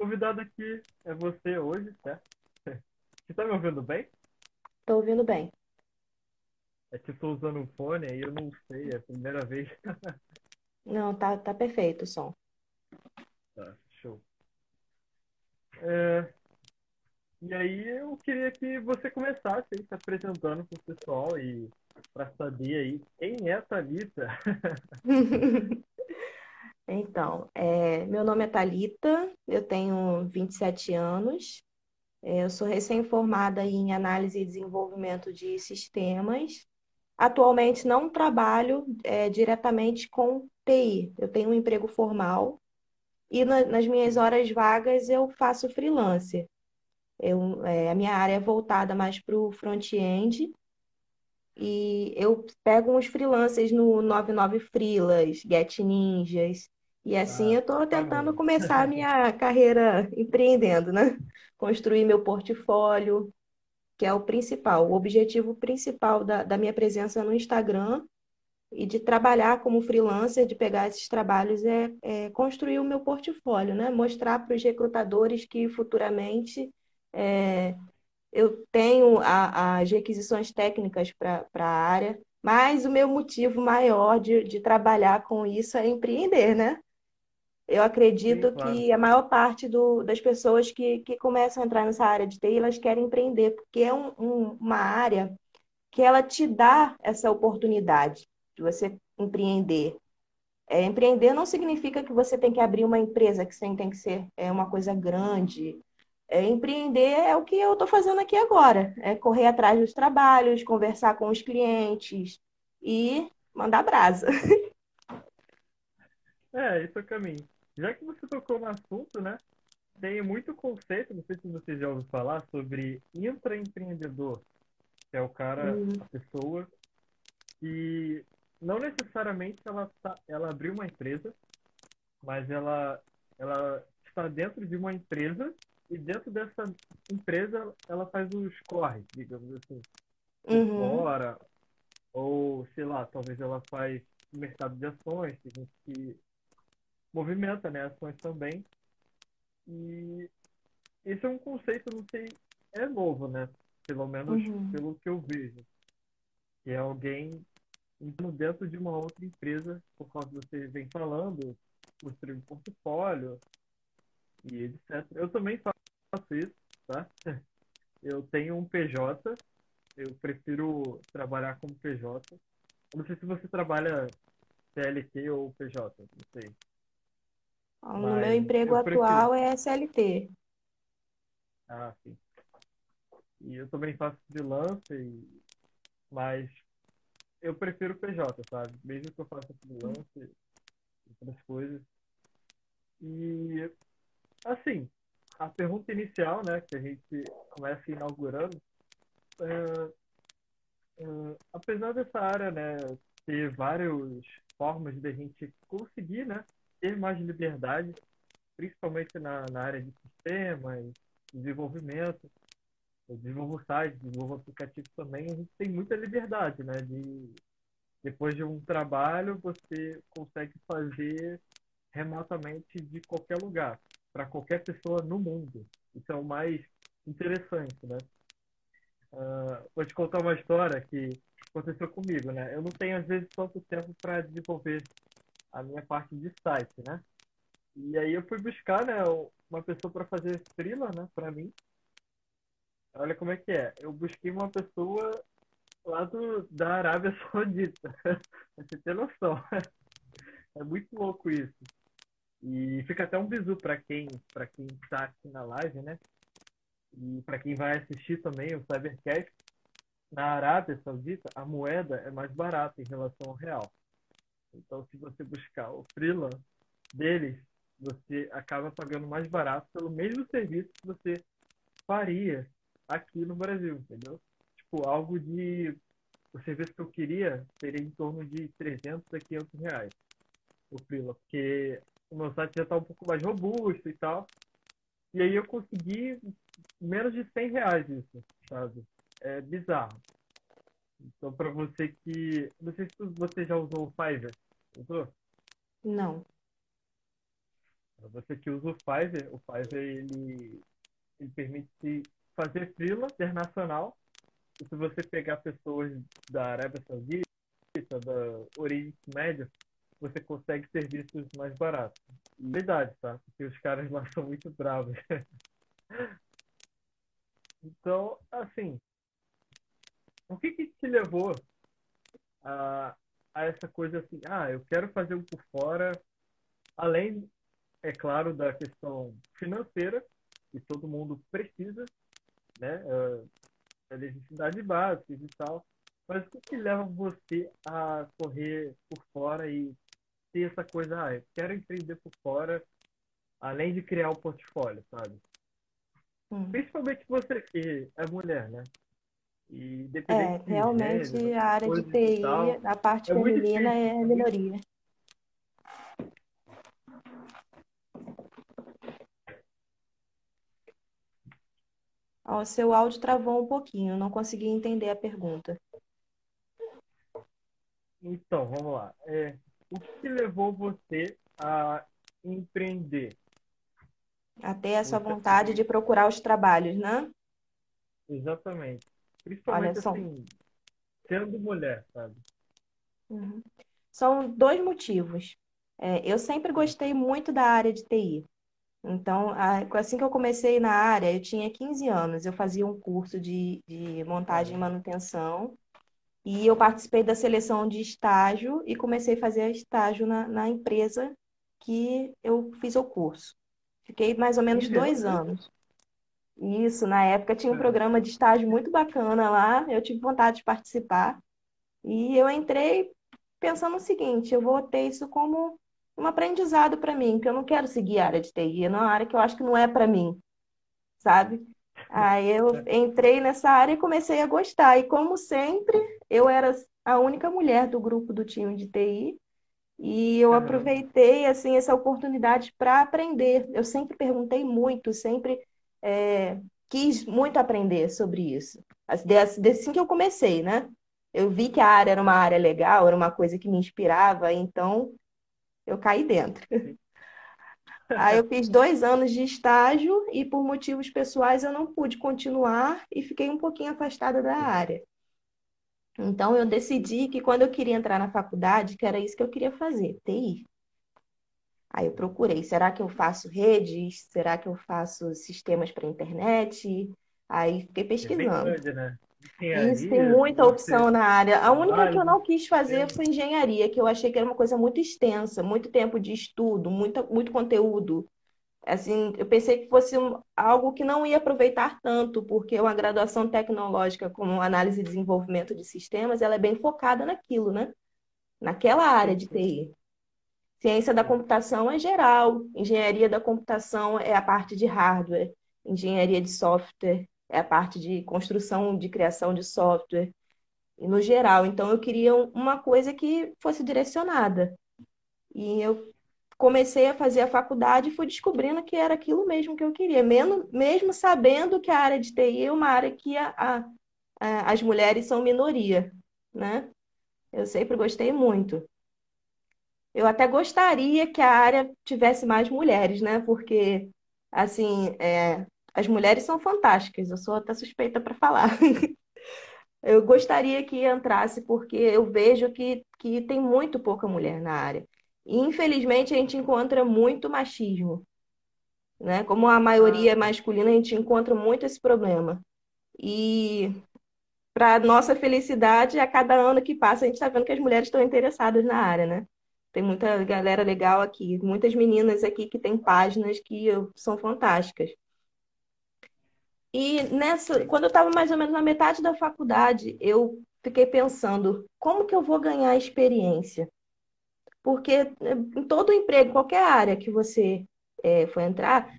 convidado aqui é você hoje, certo? Você tá me ouvindo bem? Tô ouvindo bem. É que eu tô usando um fone aí eu não sei, é a primeira vez. Não, tá, tá perfeito o som. Tá, show. É, E aí eu queria que você começasse aí se apresentando pro pessoal e para saber aí quem é a Thalita. Então, é, meu nome é Thalita, eu tenho 27 anos, é, eu sou recém-formada em análise e desenvolvimento de sistemas. Atualmente não trabalho, é, diretamente com TI, eu tenho um emprego formal e na- nas minhas horas vagas eu faço freelancer. Eu, é, a minha área é voltada mais para o front-end E eu pego uns freelancers no 99 Freelas, Get Ninjas. E assim Ah, eu estou tentando começar a minha carreira empreendendo, né? Construir meu portfólio, que é o principal, o objetivo principal da, da minha presença no Instagram e de trabalhar como freelancer, de pegar esses trabalhos, é, é construir o meu portfólio, né? Mostrar para os recrutadores que futuramente é, eu tenho a- as requisições técnicas para para a área, mas o meu motivo maior de, de trabalhar com isso é empreender, né? Eu Sim, acredito claro. que a maior parte do- das pessoas que, que começam a entrar nessa área de TI, elas querem empreender, porque é um- um- uma área que ela te dá essa oportunidade de você empreender. É, empreender não significa que você tem que abrir uma empresa, que você tem que ser é, uma coisa grande. É, empreender é o que eu estou fazendo aqui agora, é correr atrás dos trabalhos, conversar com os clientes e mandar brasa. É, esse é o caminho. Já que você tocou no assunto, né? Tem muito conceito, não sei se você já ouviu falar, sobre intraempreendedor, que é o cara, Hum, a pessoa que não necessariamente ela, tá, ela abriu uma empresa, mas ela, ela está dentro de uma empresa e dentro dessa empresa ela faz os corres, digamos assim, uhum, fora, ou sei lá, talvez ela faz mercado de ações, tem gente que movimenta, né, ações também. E esse é um conceito, não sei, é novo, né? Pelo menos uhum, pelo que eu vejo, que é alguém entrando dentro de uma outra empresa, por causa que você vem falando, construir um portfólio e etc. Eu também faço isso, tá? Eu tenho um PJ, eu prefiro trabalhar como PJ. Eu não sei se você trabalha CLT ou PJ, não sei. No meu emprego prefiro. atual é CLT. Ah, sim. E eu também faço freelance, e... mas eu prefiro PJ, sabe? Mesmo que eu faça freelance e outras coisas. E, assim, a pergunta inicial, né, que a gente começa inaugurando, é, é, apesar dessa área, né, ter várias formas de a gente conseguir, né, ter mais liberdade, principalmente na, na área de sistemas, desenvolvimento, eu desenvolvo site, desenvolvo aplicativo também, a gente tem muita liberdade, né, de depois de um trabalho você consegue fazer remotamente de qualquer lugar, para qualquer pessoa no mundo. Isso é o mais interessante, né? Uh, vou te contar uma história que aconteceu comigo, né? Eu não tenho, às vezes, tanto tempo para desenvolver a minha parte de site, né? E aí eu fui buscar, né, uma pessoa para fazer freela, né, para mim. Olha como é que é. Eu busquei uma pessoa lá do, da Arábia Saudita. você ter noção. É muito louco isso. E fica até um bizu para quem para quem está aqui na live, né? E para quem vai assistir também o Cybercast, na Arábia Saudita a moeda é mais barata em relação ao real. Então, se você buscar o freelance deles, você acaba pagando mais barato pelo mesmo serviço que você faria aqui no Brasil, entendeu? Tipo, algo de. O serviço que eu queria seria em torno de 300 a 500 reais o freela, porque o meu site já está um pouco mais robusto e tal. E aí eu consegui menos de 100 reais isso, sabe? É bizarro. Então, para você que. Não sei se você já usou o Fiverr. Usou? Não. Você que usa o Fiverr, o Fiverr ele, ele permite fazer freela internacional. E se você pegar pessoas da Arábia Saudita, da Oriente Médio, você consegue serviços mais baratos. Verdade, tá? Porque os caras lá são muito bravos. então, assim, o que que te levou a, a essa coisa assim, ah, eu quero fazer um por fora, além, é claro, da questão financeira, que todo mundo precisa, né? A necessidade básica e tal. Mas o que, que leva você a correr por fora e ter essa coisa, ah, eu quero empreender por fora, além de criar o um portfólio, sabe? Hum. Principalmente você que é mulher, né? E é, realmente gênero, a área de TI, a parte é feminina é a minoria. O seu áudio travou um pouquinho, não consegui entender a pergunta. Então, vamos lá. É, o que levou você a empreender? A ter essa vontade de procurar os trabalhos, né? Exatamente. Principalmente assim, sendo mulher, sabe? Uhum. São dois motivos. É, eu sempre gostei muito da área de TI. Então, assim que eu comecei na área, eu tinha 15 anos, eu fazia um curso de, de montagem e manutenção, e eu participei da seleção de estágio e comecei a fazer estágio na, na empresa que eu fiz o curso. Fiquei mais ou menos dois anos. Isso, na época tinha um programa de estágio muito bacana lá, eu tive vontade de participar. E eu entrei pensando o seguinte, eu vou ter isso como um aprendizado para mim, que eu não quero seguir a área de TI, é uma área que eu acho que não é para mim, sabe? Aí eu entrei nessa área e comecei a gostar. E como sempre, eu era a única mulher do grupo do time de TI. E eu aproveitei assim essa oportunidade para aprender. Eu sempre perguntei muito, sempre é, quis muito aprender sobre isso. Assim, assim que eu comecei, né? Eu vi que a área era uma área legal, era uma coisa que me inspirava, então eu caí dentro. Aí eu fiz dois anos de estágio e por motivos pessoais eu não pude continuar e fiquei um pouquinho afastada da área. Então eu decidi que quando eu queria entrar na faculdade, que era isso que eu queria fazer, TI. Aí eu procurei, será que eu faço redes? Será que eu faço sistemas para internet? Aí fiquei pesquisando. É grande, né? Isso, tem muita opção na área. A única que eu não quis fazer foi engenharia, que eu achei que era uma coisa muito extensa, muito tempo de estudo, muito, muito conteúdo. Assim, eu pensei que fosse algo que não ia aproveitar tanto, porque uma graduação tecnológica como análise e desenvolvimento de sistemas, ela é bem focada naquilo, né? Naquela área de TI. Ciência da computação é geral, engenharia da computação é a parte de hardware, engenharia de software é a parte de construção, de criação de software, e no geral. Então, eu queria uma coisa que fosse direcionada. E eu comecei a fazer a faculdade e fui descobrindo que era aquilo mesmo que eu queria, mesmo, mesmo sabendo que a área de TI é uma área que a, a, as mulheres são minoria, né? Eu sempre gostei muito. Eu até gostaria que a área tivesse mais mulheres, né? Porque, assim, é, as mulheres são fantásticas, eu sou até suspeita para falar. eu gostaria que entrasse, porque eu vejo que, que tem muito pouca mulher na área. E, infelizmente, a gente encontra muito machismo. Né? Como a maioria é masculina, a gente encontra muito esse problema. E, para nossa felicidade, a cada ano que passa, a gente está vendo que as mulheres estão interessadas na área, né? Tem muita galera legal aqui, muitas meninas aqui que têm páginas que são fantásticas. E nessa, quando eu estava mais ou menos na metade da faculdade, eu fiquei pensando, como que eu vou ganhar experiência? Porque eh, em todo emprego, qualquer área que você é, for entrar,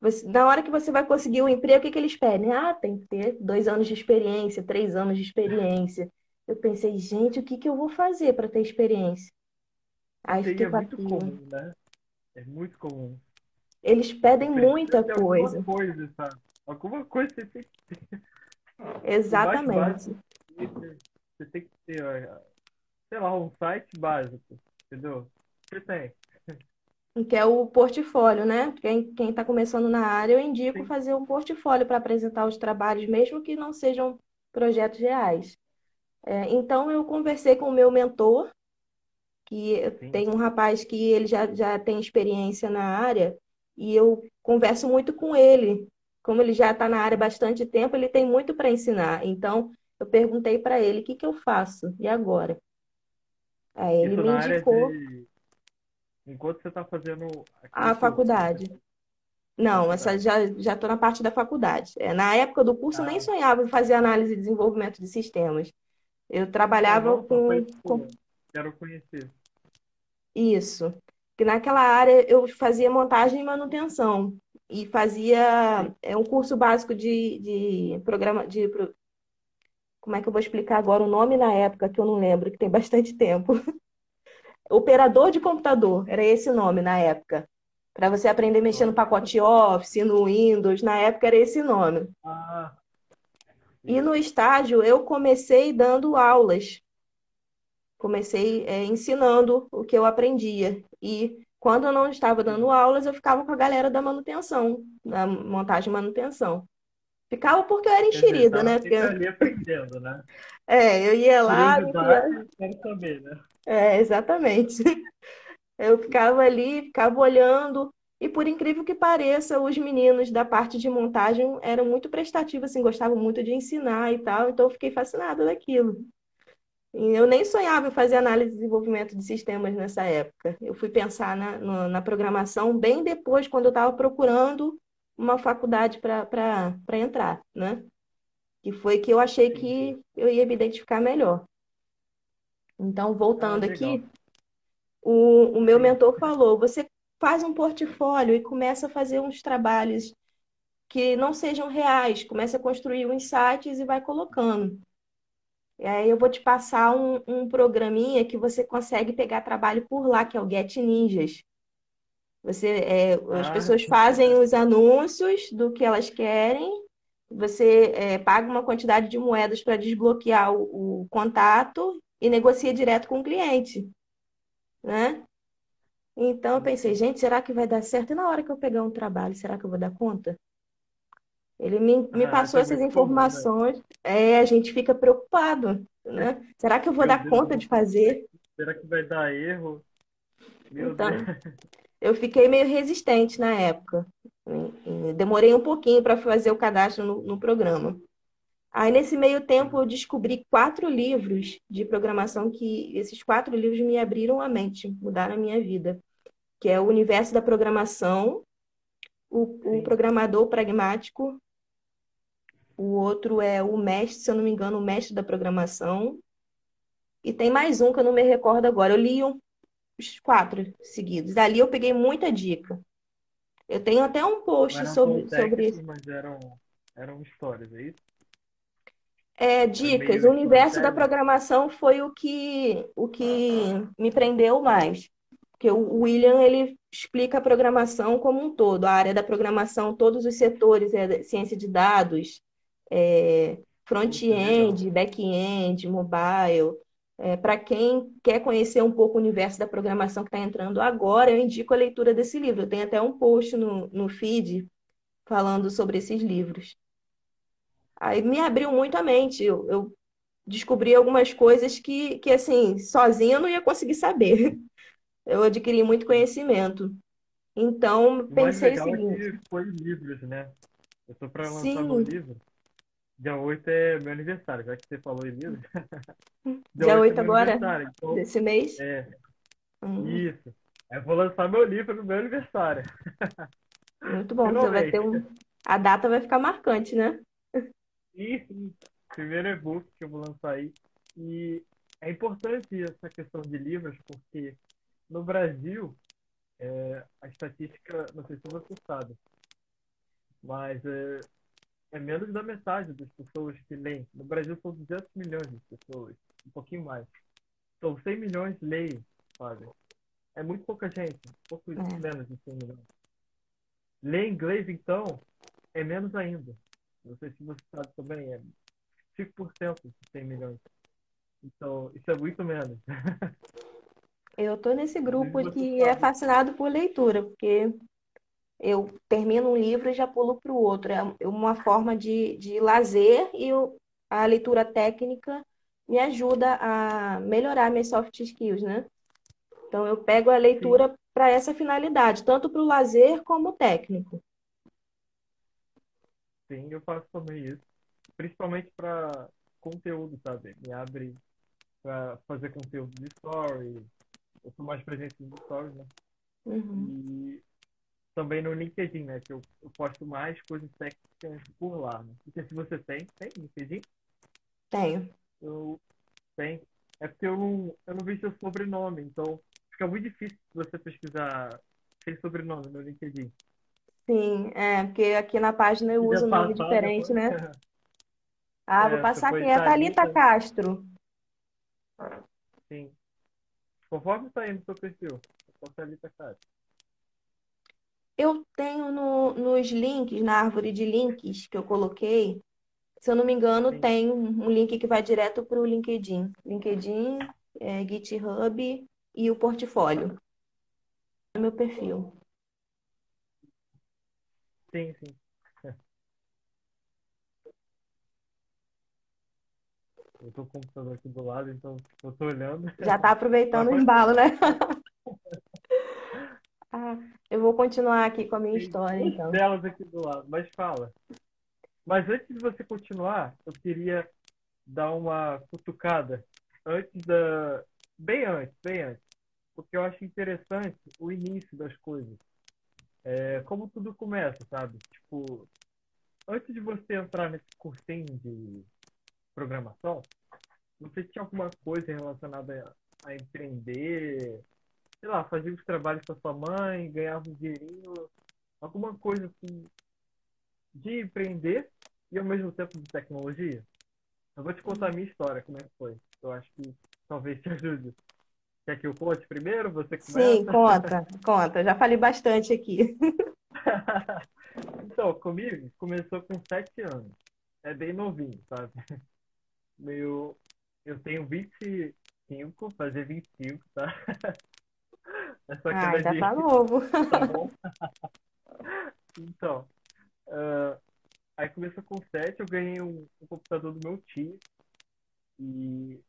você, na hora que você vai conseguir um emprego, o que, que eles pedem? Ah, tem que ter dois anos de experiência, três anos de experiência. Eu pensei, gente, o que, que eu vou fazer para ter experiência? Aí fiquei é muito comum, né? É muito comum. Eles pedem muita coisa. coisa sabe? Alguma coisa você tem que ter. Exatamente. Você tem que ter, sei lá, um site básico, entendeu? Você tem. que é o portfólio, né? Quem está começando na área, eu indico Sim. fazer um portfólio para apresentar os trabalhos, mesmo que não sejam projetos reais. É, então, eu conversei com o meu mentor, que Sim. tem um rapaz que ele já, já tem experiência na área, e eu converso muito com ele. Como ele já está na área há bastante tempo, ele tem muito para ensinar. Então, eu perguntei para ele, o que que eu faço? E agora? Aí ele Isso me indicou de. Enquanto você está fazendo a curso, né? faculdade. Não, essa já já estou na parte da faculdade. É, na época do curso, eu nem Ah, sonhava em fazer análise e desenvolvimento de sistemas. Eu ah, trabalhava não, só foi com, com quero conhecer. Isso. Que naquela área eu fazia montagem e manutenção. E fazia é, um curso básico de, de programa de como é que eu vou explicar agora o nome na época que eu não lembro, que tem bastante tempo. Operador de computador, era esse nome na época. Para você aprender a mexer no pacote Office, no Windows, na época era esse nome. Ah, E no estágio eu comecei dando aulas, comecei é, ensinando o que eu aprendia. E quando eu não estava dando aulas, eu ficava com a galera da manutenção, da montagem e manutenção. Ficava porque eu era enxerida, né? Porque ali aprendendo, né? é, eu ia lá, Curiosidade, quero saber, né? É, exatamente. Eu ficava ali, ficava olhando, e por incrível que pareça, os meninos da parte de montagem eram muito prestativos, assim, gostavam muito de ensinar e tal, então eu fiquei fascinada daquilo. Eu nem sonhava em fazer análise e desenvolvimento de sistemas nessa época. Eu fui pensar na, no- na programação bem depois, quando eu estava procurando uma faculdade para para entrar, né? Que foi que eu achei que eu ia me identificar melhor. Então, Ah, voltando legal. aqui. O, o meu mentor falou: você faz um portfólio e começa a fazer uns trabalhos que não sejam reais, começa a construir uns sites e vai colocando. E aí eu vou te passar um, um programinha que você consegue pegar trabalho por lá, que é o Get Ninjas. Você, é, as Ah, pessoas fazem os anúncios do que elas querem, você é, paga uma quantidade de moedas para desbloquear o, o contato e negocia direto com o cliente, né? Então eu pensei, sim. gente, será que vai dar certo? E na hora que eu pegar um trabalho, será que eu vou dar conta? Ele me, me Ah, passou essas muito comum, né? informações. É, a gente fica preocupado, né? Será que eu vou Meu dar Deus, conta de fazer? será que vai dar erro? Meu Deus. Então, eu fiquei meio resistente na época. Demorei um pouquinho para fazer o cadastro no, no programa. Aí, nesse meio tempo, eu descobri quatro livros de programação que esses quatro livros me abriram a mente, mudaram a minha vida, que é o Universo da Programação, o, o. Programador Pragmático, o outro é o Mestre, se eu não me engano, o Mestre da Programação, e tem mais um que eu não me recordo agora. Eu li os quatro seguidos. Dali eu peguei muita dica. Eu tenho até um post não são sobre, sobre técnicos, mas eram, eram histórias, é isso? É, Era dicas. O universo da programação foi o que, o que me prendeu mais. Porque o William, ele explica a programação como um todo, a área da programação, todos os setores, é, ciência de dados, é, front-end, back-end, mobile. para quem quer conhecer um pouco o universo da programação que está entrando agora, eu indico a leitura desse livro. Eu tenho até um post no, no feed falando sobre esses livros. Aí me abriu muito a mente. Eu, eu descobri algumas coisas que, que, assim, sozinha eu não ia conseguir saber. Eu adquiri muito conhecimento. Então, O mais pensei o legal é seguinte: que foi livros, né? Eu tô para lançar sim, livro. Dia 8 é meu aniversário, já que você falou em livro. Dia dia 8 é 8 meu agora. Então, desse mês. é, Hum, isso. Eu vou lançar meu livro no meu aniversário. muito bom. Você vai ter um. A data vai ficar marcante, né? E primeiro e-book que eu vou lançar aí. E é importante essa questão de livros, porque no Brasil, é, a estatística, não sei se você sabe, mas é, é menos da metade das pessoas que leem. No Brasil são 200 milhões de pessoas, um pouquinho mais. São 100 milhões leem, sabe? É muito pouca gente, pouco É. menos de 100 milhões. Ler inglês, então, é menos ainda. Não sei se você sabe também, é 5% de 100 milhões. Então, isso é muito menos. Eu tô nesse grupo você que é fascinado por leitura, porque eu termino um livro e já pulo para o outro. É uma forma de, de lazer e o- a leitura técnica me ajuda a melhorar minhas soft skills, né? Então eu pego a leitura para essa finalidade, tanto para o lazer como técnico. sim, eu faço também isso. Principalmente para conteúdo, sabe? Me abre para fazer conteúdo de story. Eu sou mais presente nos stories, né? Uhum. E também no LinkedIn, né? Que eu, eu posto mais coisas técnicas por lá, né? Porque se você tem, tem LinkedIn? Tenho. Eu tenho. É porque eu não, eu não vi seu sobrenome, então fica muito difícil você pesquisar sem sobrenome no LinkedIn. Sim, é, porque aqui na página eu uso um nome passar diferente, né? Ah, vou é, você passar aqui. foi É Thalita Castro. sim. Conforme tá aí no seu perfil, só Thalita Castro. Eu tenho no- nos links, na árvore de links que eu coloquei, se eu não me engano, tem um link que vai direto para o LinkedIn. LinkedIn, é, GitHub e o portfólio. É meu perfil. sim, sim. Eu tô com o computador aqui do lado, então eu tô olhando. Já está Mas aproveitando o embalo, né? Continuar aqui com a minha Tem história, duas então. delas aqui do lado, mas fala. Mas antes de você continuar, eu queria dar uma cutucada antes da. Bem antes, bem antes. Porque eu acho interessante o início das coisas. É, como tudo começa, sabe? Tipo, antes de você entrar nesse cursinho de programação, você tinha alguma coisa relacionada a empreender, sei lá, fazia os trabalhos com a sua mãe, ganhava um dinheirinho, alguma coisa assim de empreender e ao mesmo tempo de tecnologia? Eu vou te contar a minha história, como é que foi. Eu acho que talvez te ajude. Quer que eu conte primeiro? Você Sim, começa? conta, conta. Já falei bastante aqui. Então, comigo começou com sete anos. É bem novinho, sabe? Meu, eu tenho 25, fazer 25, tá? É só Ah, ainda de, tá novo. tá bom? Então, ah, aí começou com sete, eu ganhei um, um computador do meu tio e,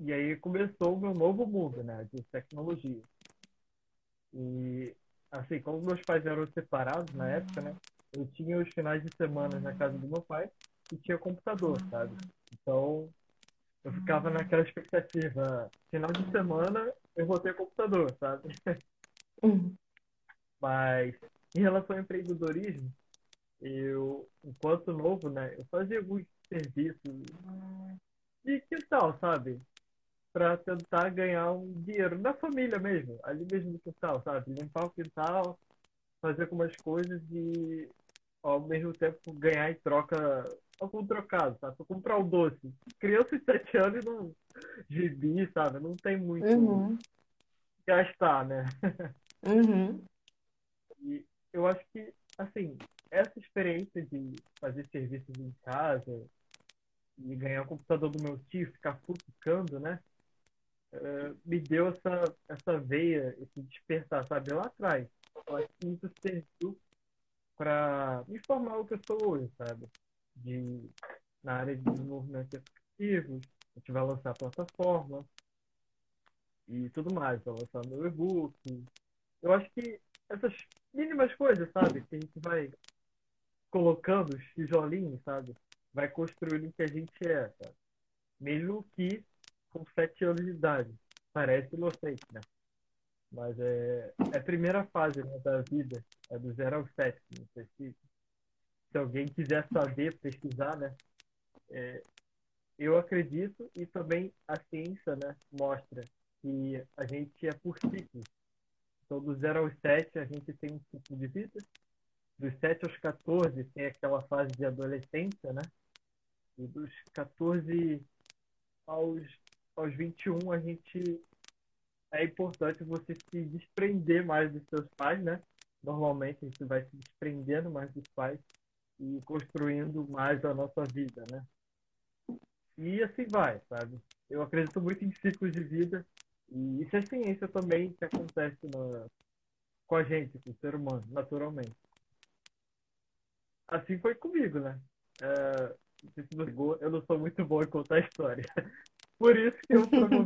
e aí começou o meu novo mundo, né, de tecnologia. E assim, como meus pais eram separados na época, né, eu tinha os finais de semana na casa do meu pai e tinha computador, sabe? Então, eu ficava naquela expectativa, final de semana eu vou ter computador, sabe? Hum, Mas em relação ao empreendedorismo, eu, enquanto novo, né, eu fazia alguns serviços de quintal, sabe? Para tentar ganhar um dinheiro na família mesmo, ali mesmo no quintal, sabe? Limpar o quintal, fazer algumas coisas e ao mesmo tempo ganhar em troca algum trocado, sabe? Pra comprar o doce. Criança de 7 anos não gibi, sabe? Não tem muito Uhum, gastar, né? uhum, E eu acho que, assim, essa experiência de fazer serviços em casa e ganhar o computador do meu tio, ficar futucando, né? eh, me deu essa, essa veia, esse despertar, sabe? Lá atrás. Eu acho que isso serviu para me formar o que eu sou hoje, sabe? De, na área de desenvolvimento de aplicativos, a gente vai lançar plataforma e tudo mais, vai lançar meu e-book. Eu acho que essas mínimas coisas, sabe? Que a gente vai colocando os tijolinhos, sabe? Vai construindo o que a gente é, sabe? Mesmo que com sete anos de idade. Parece inocente, né? Mas é, é a primeira fase né, da vida, é do zero ao sete. Não sei se, se alguém quiser saber, pesquisar, né? É, eu acredito e também a ciência né, mostra que a gente é por ciclos. Então, do zero aos sete, a gente tem um ciclo de vida. Dos 7 aos 14, tem aquela fase de adolescência, né? E dos 14 aos, aos 21, a gente é importante você se desprender mais dos seus pais, né? Normalmente a gente vai se desprendendo mais dos pais e construindo mais a nossa vida, né? E assim vai, sabe? Eu acredito muito em ciclos de vida E isso é ciência também que acontece na, com a gente, com o ser humano, naturalmente. Assim foi comigo, né? É, eu não sou muito bom em contar história. Por isso que eu promovi